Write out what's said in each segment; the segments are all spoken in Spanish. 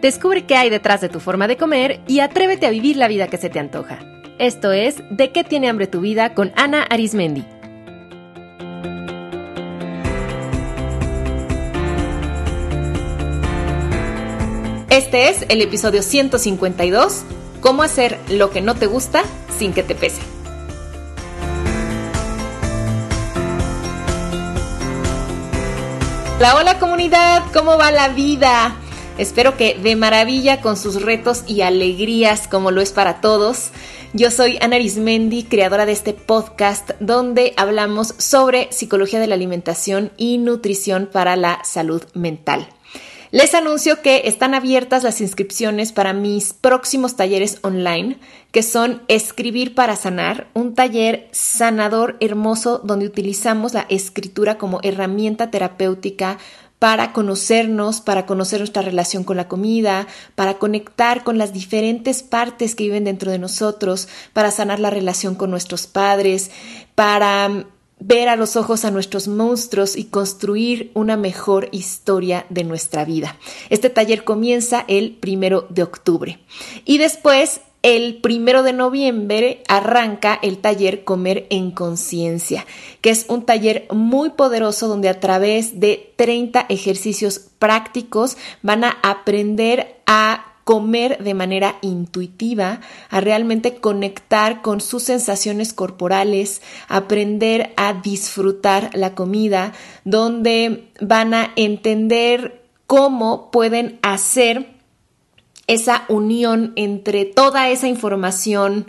Descubre qué hay detrás de tu forma de comer y atrévete a vivir la vida que se te antoja. Esto es De qué tiene hambre tu vida con Ana Arismendi. Este es el episodio 152, cómo hacer lo que no te gusta sin que te pese. Hola, hola comunidad, ¿cómo va la vida? Espero que de maravilla con sus retos y alegrías como lo es para todos. Yo soy Ana Arismendi, creadora de este podcast donde hablamos sobre psicología de la alimentación y nutrición para la salud mental. Les anuncio que están abiertas las inscripciones para mis próximos talleres online, que son Escribir para Sanar, un taller sanador hermoso donde utilizamos la escritura como herramienta terapéutica para conocernos, para conocer nuestra relación con la comida, para conectar con las diferentes partes que viven dentro de nosotros, para sanar la relación con nuestros padres, para mm, ver a los ojos a nuestros monstruos y construir una mejor historia de nuestra vida. Este taller comienza el primero de octubre. Y después el primero de noviembre arranca el taller Comer en Conciencia, que es un taller muy poderoso donde a través de 30 ejercicios prácticos van a aprender a comer de manera intuitiva, a realmente conectar con sus sensaciones corporales, aprender a disfrutar la comida, donde van a entender cómo pueden hacer esa unión entre toda esa información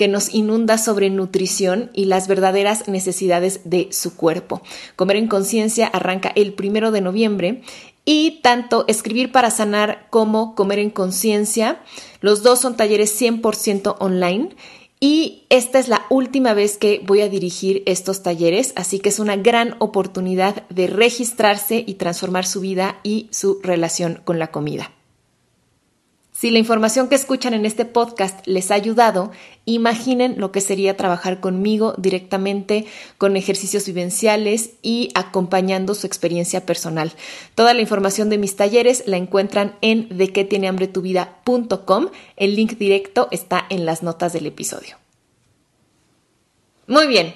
que nos inunda sobre nutrición y las verdaderas necesidades de su cuerpo. Comer en conciencia arranca el primero de noviembre y tanto Escribir para Sanar como Comer en Conciencia, los dos son talleres 100% online y esta es la última vez que voy a dirigir estos talleres, así que es una gran oportunidad de registrarse y transformar su vida y su relación con la comida. Si la información que escuchan en este podcast les ha ayudado, imaginen lo que sería trabajar conmigo directamente con ejercicios vivenciales y acompañando su experiencia personal. Toda la información de mis talleres la encuentran en dequetienehambretuvida.com. El link directo está en las notas del episodio. Muy bien,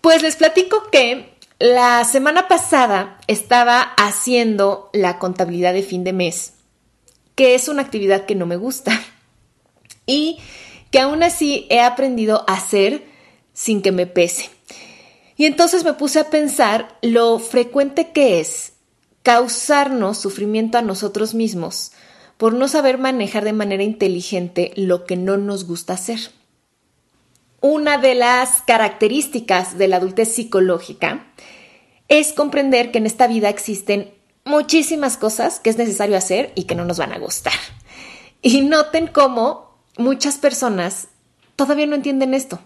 pues les platico que la semana pasada estaba haciendo la contabilidad de fin de mes que es una actividad que no me gusta y que aún así he aprendido a hacer sin que me pese. Y entonces me puse a pensar lo frecuente que es causarnos sufrimiento a nosotros mismos por no saber manejar de manera inteligente lo que no nos gusta hacer. Una de las características de la adultez psicológica es comprender que en esta vida existen muchísimas cosas que es necesario hacer y que no nos van a gustar. Y noten cómo muchas personas todavía no entienden esto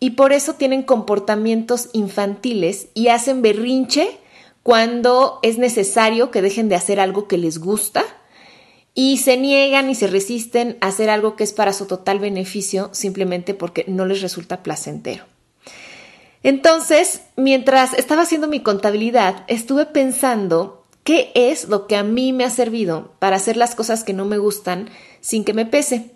y por eso tienen comportamientos infantiles y hacen berrinche cuando es necesario que dejen de hacer algo que les gusta y se niegan y se resisten a hacer algo que es para su total beneficio simplemente porque no les resulta placentero. Entonces, mientras estaba haciendo mi contabilidad, estuve pensando ¿Qué es lo que a mí me ha servido para hacer las cosas que no me gustan sin que me pese?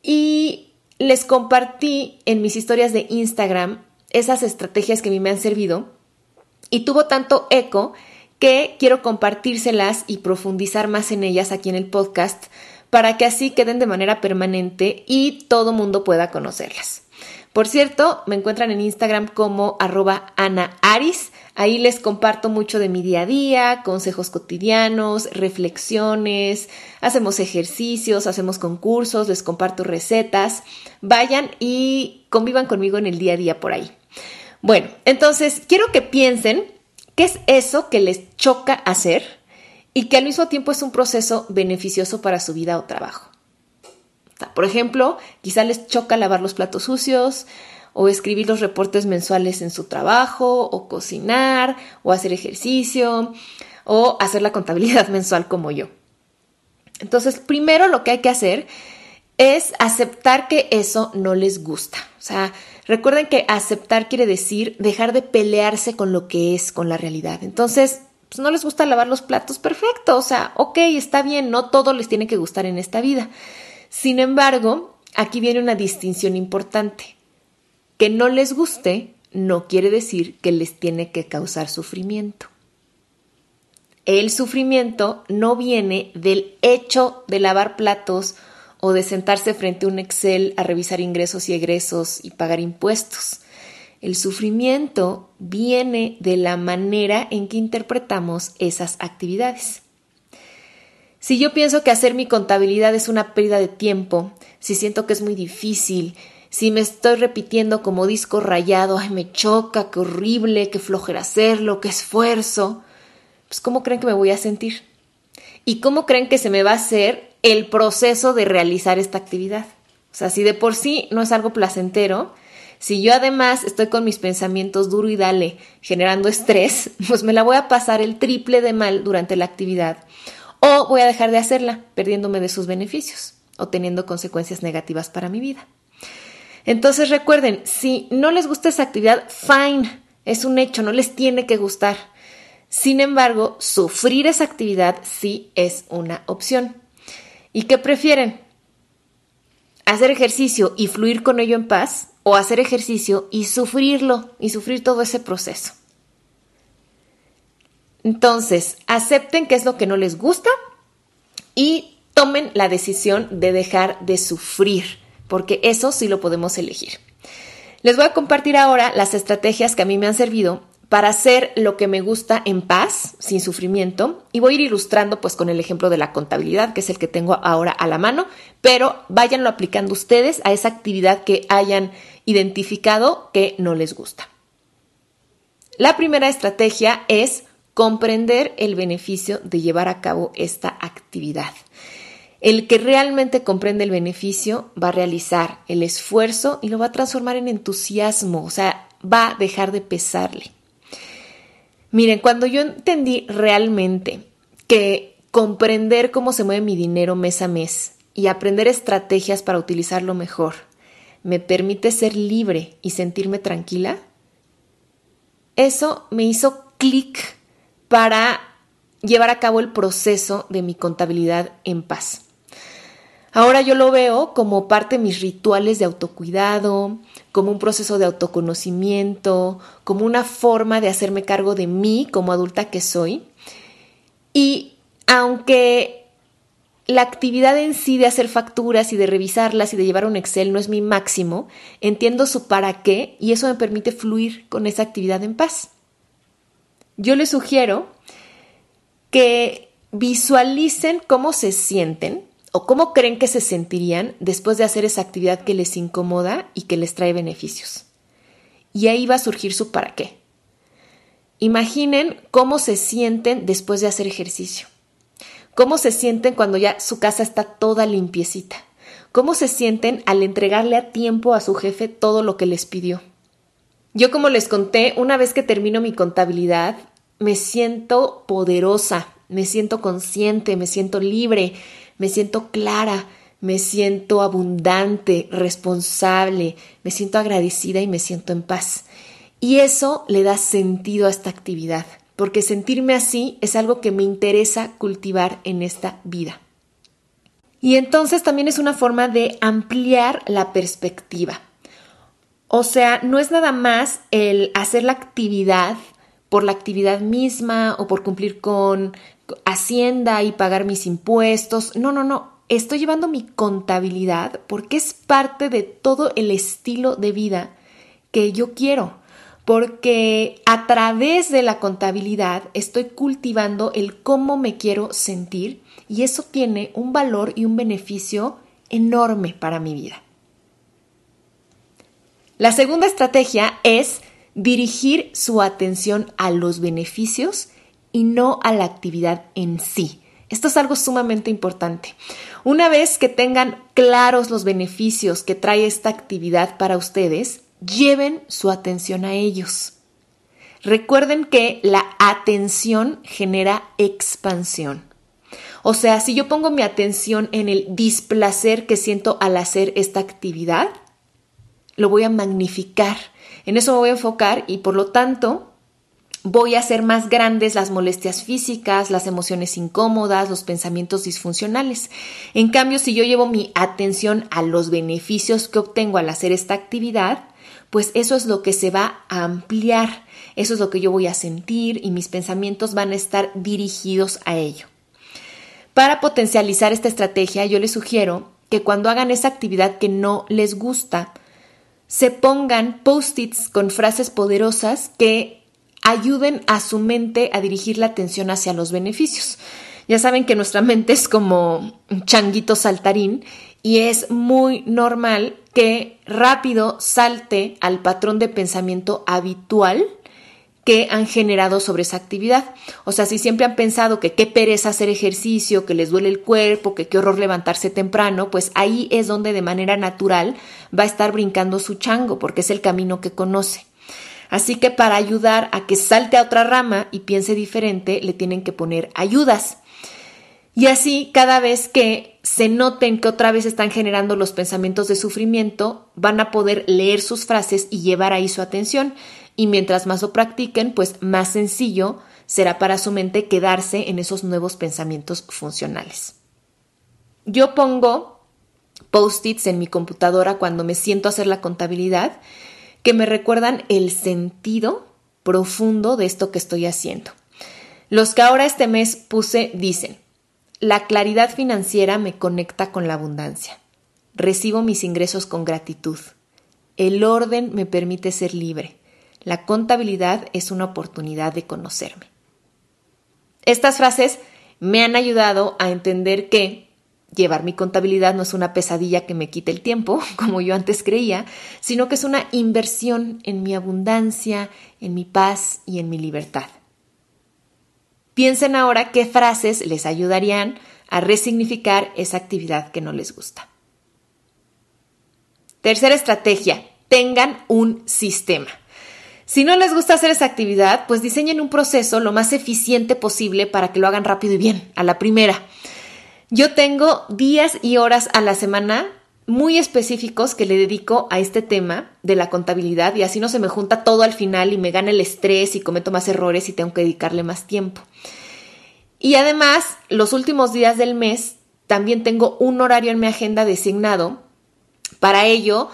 Y les compartí en mis historias de Instagram esas estrategias que a mí me han servido y tuvo tanto eco que quiero compartírselas y profundizar más en ellas aquí en el podcast para que así queden de manera permanente y todo mundo pueda conocerlas. Por cierto, me encuentran en Instagram como arroba Ana Aris. Ahí les comparto mucho de mi día a día, consejos cotidianos, reflexiones, hacemos ejercicios, hacemos concursos, les comparto recetas. Vayan y convivan conmigo en el día a día por ahí. Bueno, entonces quiero que piensen qué es eso que les choca hacer y que al mismo tiempo es un proceso beneficioso para su vida o trabajo. Por ejemplo, quizá les choca lavar los platos sucios, o escribir los reportes mensuales en su trabajo, o cocinar, o hacer ejercicio, o hacer la contabilidad mensual como yo. Entonces, primero lo que hay que hacer es aceptar que eso no les gusta. O sea, recuerden que aceptar quiere decir dejar de pelearse con lo que es, con la realidad. Entonces, pues no les gusta lavar los platos, perfecto, o sea, ok, está bien, no todo les tiene que gustar en esta vida. Sin embargo, aquí viene una distinción importante. Que no les guste no quiere decir que les tiene que causar sufrimiento. El sufrimiento no viene del hecho de lavar platos o de sentarse frente a un Excel a revisar ingresos y egresos y pagar impuestos. El sufrimiento viene de la manera en que interpretamos esas actividades. Si yo pienso que hacer mi contabilidad es una pérdida de tiempo, si siento que es muy difícil, si me estoy repitiendo como disco rayado, ay, me choca, qué horrible, qué flojera hacerlo, qué esfuerzo, pues ¿cómo creen que me voy a sentir? ¿Y cómo creen que se me va a hacer el proceso de realizar esta actividad? O sea, si de por sí no es algo placentero, si yo además estoy con mis pensamientos duro y dale, generando estrés, pues me la voy a pasar el triple de mal durante la actividad. O voy a dejar de hacerla, perdiéndome de sus beneficios o teniendo consecuencias negativas para mi vida. Entonces recuerden, si no les gusta esa actividad, fine, es un hecho, no les tiene que gustar. Sin embargo, sufrir esa actividad sí es una opción. ¿Y qué prefieren? ¿Hacer ejercicio y fluir con ello en paz? ¿O hacer ejercicio y sufrirlo y sufrir todo ese proceso? Entonces, acepten qué es lo que no les gusta y tomen la decisión de dejar de sufrir porque eso sí lo podemos elegir. Les voy a compartir ahora las estrategias que a mí me han servido para hacer lo que me gusta en paz, sin sufrimiento, y voy a ir ilustrando pues con el ejemplo de la contabilidad, que es el que tengo ahora a la mano, pero váyanlo aplicando ustedes a esa actividad que hayan identificado que no les gusta. La primera estrategia es comprender el beneficio de llevar a cabo esta actividad. El que realmente comprende el beneficio va a realizar el esfuerzo y lo va a transformar en entusiasmo, o sea, va a dejar de pesarle. Miren, cuando yo entendí realmente que comprender cómo se mueve mi dinero mes a mes y aprender estrategias para utilizarlo mejor me permite ser libre y sentirme tranquila, eso me hizo clic para llevar a cabo el proceso de mi contabilidad en paz. Ahora yo lo veo como parte de mis rituales de autocuidado, como un proceso de autoconocimiento, como una forma de hacerme cargo de mí como adulta que soy. Y aunque la actividad en sí de hacer facturas y de revisarlas y de llevar un Excel no es mi máximo, entiendo su para qué y eso me permite fluir con esa actividad en paz. Yo les sugiero que visualicen cómo se sienten o cómo creen que se sentirían después de hacer esa actividad que les incomoda y que les trae beneficios. Y ahí va a surgir su para qué. Imaginen cómo se sienten después de hacer ejercicio. Cómo se sienten cuando ya su casa está toda limpiecita. Cómo se sienten al entregarle a tiempo a su jefe todo lo que les pidió. Yo como les conté, una vez que termino mi contabilidad, me siento poderosa, me siento consciente, me siento libre, me siento clara, me siento abundante, responsable, me siento agradecida y me siento en paz. Y eso le da sentido a esta actividad, porque sentirme así es algo que me interesa cultivar en esta vida. Y entonces también es una forma de ampliar la perspectiva. O sea, no es nada más el hacer la actividad por la actividad misma o por cumplir con Hacienda y pagar mis impuestos. No, no, no. Estoy llevando mi contabilidad porque es parte de todo el estilo de vida que yo quiero. Porque a través de la contabilidad estoy cultivando el cómo me quiero sentir y eso tiene un valor y un beneficio enorme para mi vida. La segunda estrategia es dirigir su atención a los beneficios y no a la actividad en sí. Esto es algo sumamente importante. Una vez que tengan claros los beneficios que trae esta actividad para ustedes, lleven su atención a ellos. Recuerden que la atención genera expansión. O sea, si yo pongo mi atención en el displacer que siento al hacer esta actividad, lo voy a magnificar. En eso me voy a enfocar y por lo tanto voy a hacer más grandes las molestias físicas, las emociones incómodas, los pensamientos disfuncionales. En cambio, si yo llevo mi atención a los beneficios que obtengo al hacer esta actividad, pues eso es lo que se va a ampliar, eso es lo que yo voy a sentir y mis pensamientos van a estar dirigidos a ello. Para potencializar esta estrategia, yo les sugiero que cuando hagan esa actividad que no les gusta, se pongan post-its con frases poderosas que ayuden a su mente a dirigir la atención hacia los beneficios. Ya saben que nuestra mente es como un changuito saltarín y es muy normal que rápido salte al patrón de pensamiento habitual que han generado sobre esa actividad. O sea, si siempre han pensado que qué pereza hacer ejercicio, que les duele el cuerpo, que qué horror levantarse temprano, pues ahí es donde de manera natural va a estar brincando su chango, porque es el camino que conoce. Así que para ayudar a que salte a otra rama y piense diferente, le tienen que poner ayudas. Y así, cada vez que se noten que otra vez están generando los pensamientos de sufrimiento, van a poder leer sus frases y llevar ahí su atención y mientras más lo practiquen, pues más sencillo será para su mente quedarse en esos nuevos pensamientos funcionales. Yo pongo post-its en mi computadora cuando me siento a hacer la contabilidad que me recuerdan el sentido profundo de esto que estoy haciendo. Los que ahora este mes puse dicen, la claridad financiera me conecta con la abundancia. Recibo mis ingresos con gratitud. El orden me permite ser libre. La contabilidad es una oportunidad de conocerme. Estas frases me han ayudado a entender que llevar mi contabilidad no es una pesadilla que me quite el tiempo, como yo antes creía, sino que es una inversión en mi abundancia, en mi paz y en mi libertad. Piensen ahora qué frases les ayudarían a resignificar esa actividad que no les gusta. Tercera estrategia, tengan un sistema. Si no les gusta hacer esa actividad, pues diseñen un proceso lo más eficiente posible para que lo hagan rápido y bien, a la primera. Yo tengo días y horas a la semana muy específicos que le dedico a este tema de la contabilidad y así no se me junta todo al final y me gana el estrés y cometo más errores y tengo que dedicarle más tiempo. Y además, los últimos días del mes también tengo un horario en mi agenda designado para ello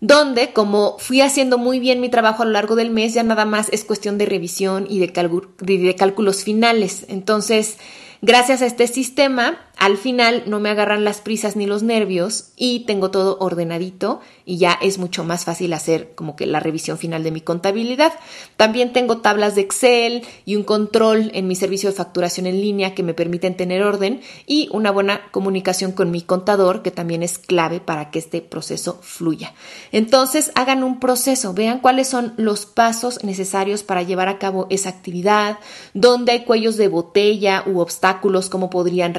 donde como fui haciendo muy bien mi trabajo a lo largo del mes, ya nada más es cuestión de revisión y de, cálculos finales. Entonces, Gracias a este sistema, al final no me agarran las prisas ni los nervios y tengo todo ordenadito y ya es mucho más fácil hacer como que la revisión final de mi contabilidad. También tengo tablas de Excel y un control en mi servicio de facturación en línea que me permiten tener orden y una buena comunicación con mi contador que también es clave para que este proceso fluya. Entonces, hagan un proceso, vean cuáles son los pasos necesarios para llevar a cabo esa actividad, dónde hay cuellos de botella u obstáculos cómo podrían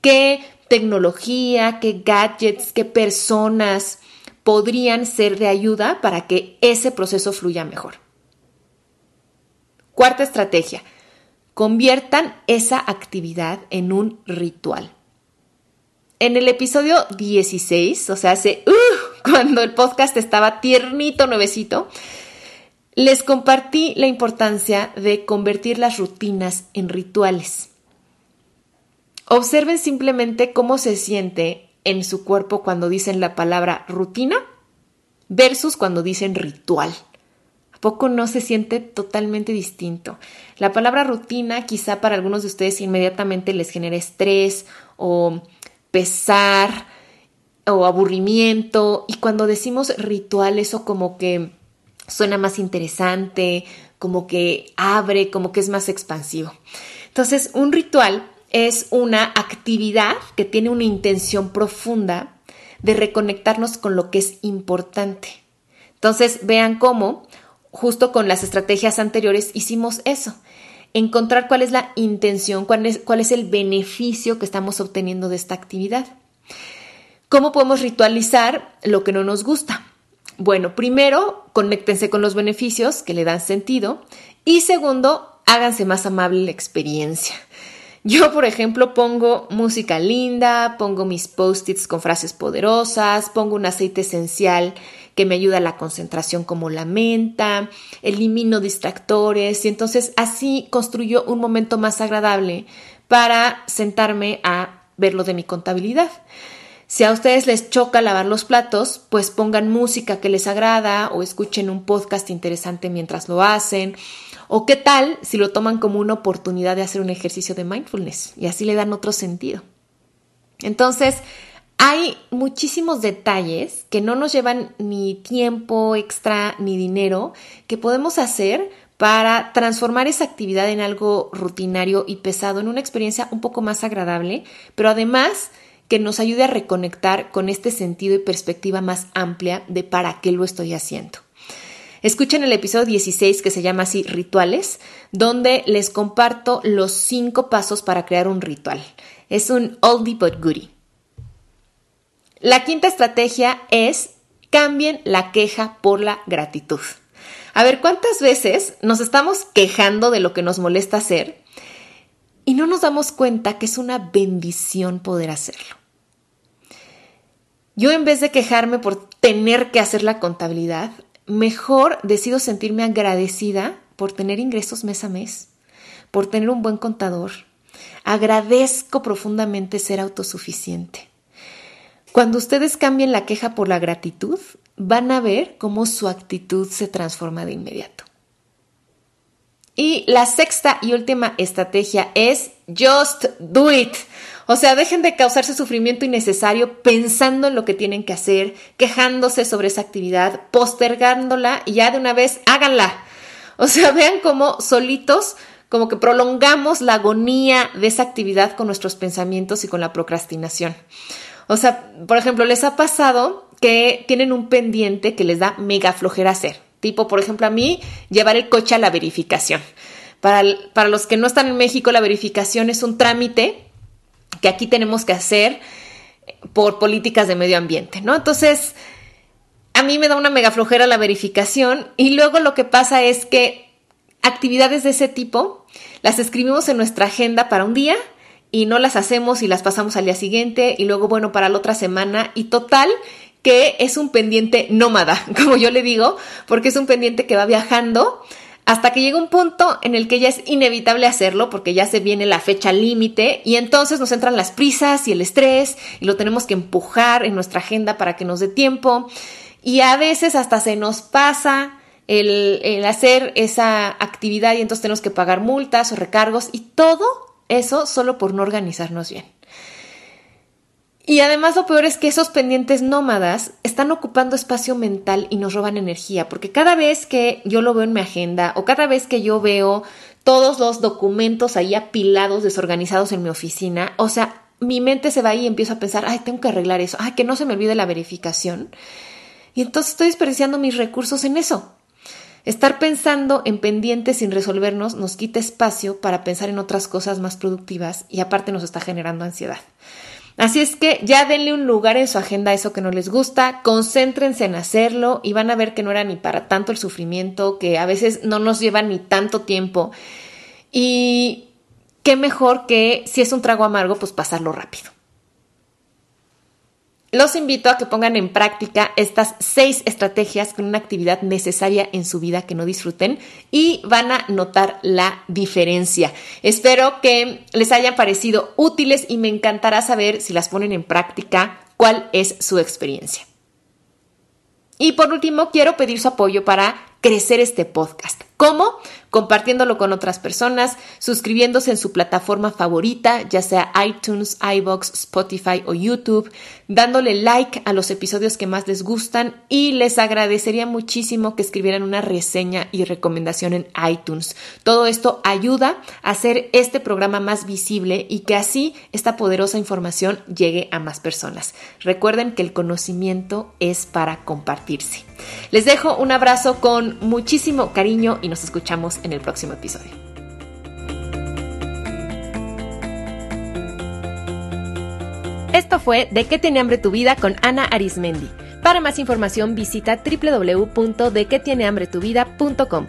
qué tecnología, qué gadgets, qué personas podrían ser de ayuda para que ese proceso fluya mejor. Cuarta estrategia, conviertan esa actividad en un ritual. En el episodio 16, o sea, hace uh, cuando el podcast estaba tiernito, nuevecito, les compartí la importancia de convertir las rutinas en rituales. Observen simplemente cómo se siente en su cuerpo cuando dicen la palabra rutina versus cuando dicen ritual. ¿A poco no se siente totalmente distinto? La palabra rutina quizá para algunos de ustedes inmediatamente les genera estrés o pesar o aburrimiento y cuando decimos ritual eso como que suena más interesante, como que abre, como que es más expansivo. Entonces, un ritual es una actividad que tiene una intención profunda de reconectarnos con lo que es importante. Entonces, vean cómo, justo con las estrategias anteriores, hicimos eso. Encontrar cuál es la intención, cuál es, el beneficio que estamos obteniendo de esta actividad. ¿Cómo podemos ritualizar lo que no nos gusta? Bueno, primero, conéctense con los beneficios que le dan sentido y segundo, háganse más amable la experiencia. Yo, por ejemplo, pongo música linda, pongo mis post-its con frases poderosas, pongo un aceite esencial que me ayuda a la concentración como la menta, elimino distractores y entonces así construyo un momento más agradable para sentarme a ver lo de mi contabilidad. Si a ustedes les choca lavar los platos, pues pongan música que les agrada o escuchen un podcast interesante mientras lo hacen. O qué tal si lo toman como una oportunidad de hacer un ejercicio de mindfulness y así le dan otro sentido. Entonces, hay muchísimos detalles que no nos llevan ni tiempo extra ni dinero que podemos hacer para transformar esa actividad en algo rutinario y pesado, en una experiencia un poco más agradable, pero además que nos ayude a reconectar con este sentido y perspectiva más amplia de para qué lo estoy haciendo. Escuchen el episodio 16 que se llama así Rituales, donde les comparto los cinco pasos para crear un ritual. Es un oldie but goodie. La quinta estrategia es cambien la queja por la gratitud. A ver, ¿cuántas veces nos estamos quejando de lo que nos molesta hacer y no nos damos cuenta que es una bendición poder hacerlo? Yo en vez de quejarme por tener que hacer la contabilidad, mejor decido sentirme agradecida por tener ingresos mes a mes, por tener un buen contador. Agradezco profundamente ser autosuficiente. Cuando ustedes cambien la queja por la gratitud, van a ver cómo su actitud se transforma de inmediato. Y la sexta y última estrategia es just do it. O sea, dejen de causarse sufrimiento innecesario pensando en lo que tienen que hacer, quejándose sobre esa actividad, postergándola y ya de una vez háganla. O sea, vean cómo solitos, como que prolongamos la agonía de esa actividad con nuestros pensamientos y con la procrastinación. O sea, por ejemplo, les ha pasado que tienen un pendiente que les da mega flojera hacer. Tipo, por ejemplo, a mí, llevar el coche a la verificación. Para, para los que no están en México, la verificación es un trámite que aquí tenemos que hacer por políticas de medio ambiente, ¿no? Entonces, a mí me da una mega flojera la verificación y luego lo que pasa es que actividades de ese tipo las escribimos en nuestra agenda para un día y no las hacemos y las pasamos al día siguiente y luego, bueno, para la otra semana y total que es un pendiente nómada, como yo le digo, porque es un pendiente que va viajando hasta que llega un punto en el que ya es inevitable hacerlo porque ya se viene la fecha límite y entonces nos entran las prisas y el estrés y lo tenemos que empujar en nuestra agenda para que nos dé tiempo y a veces hasta se nos pasa el, el hacer esa actividad y entonces tenemos que pagar multas o recargos y todo eso solo por no organizarnos bien. Y además lo peor es que esos pendientes nómadas están ocupando espacio mental y nos roban energía, porque cada vez que yo lo veo en mi agenda o cada vez que yo veo todos los documentos ahí apilados, desorganizados en mi oficina, o sea, mi mente se va ahí y empiezo a pensar, ay, tengo que arreglar eso, ay, que no se me olvide la verificación. Y entonces estoy desperdiciando mis recursos en eso. Estar pensando en pendientes sin resolvernos nos quita espacio para pensar en otras cosas más productivas y aparte nos está generando ansiedad. Así es que ya denle un lugar en su agenda a eso que no les gusta, concéntrense en hacerlo y van a ver que no era ni para tanto el sufrimiento, que a veces no nos lleva ni tanto tiempo. Y qué mejor que si es un trago amargo, pues pasarlo rápido. Los invito a que pongan en práctica estas seis estrategias con una actividad necesaria en su vida que no disfruten y van a notar la diferencia. Espero que les hayan parecido útiles y me encantará saber si las ponen en práctica cuál es su experiencia. Y por último, quiero pedir su apoyo para crecer este podcast. ¿Cómo? Compartiéndolo con otras personas, suscribiéndose en su plataforma favorita, ya sea iTunes, iBox, Spotify o YouTube, dándole like a los episodios que más les gustan y les agradecería muchísimo que escribieran una reseña y recomendación en iTunes. Todo esto ayuda a hacer este programa más visible y que así esta poderosa información llegue a más personas. Recuerden que el conocimiento es para compartirse. Les dejo un abrazo con muchísimo cariño y nos escuchamos en el próximo episodio. Esto fue De qué tiene hambre tu vida con Ana Arismendi. Para más información visita www.dequetienehambretuvida.com.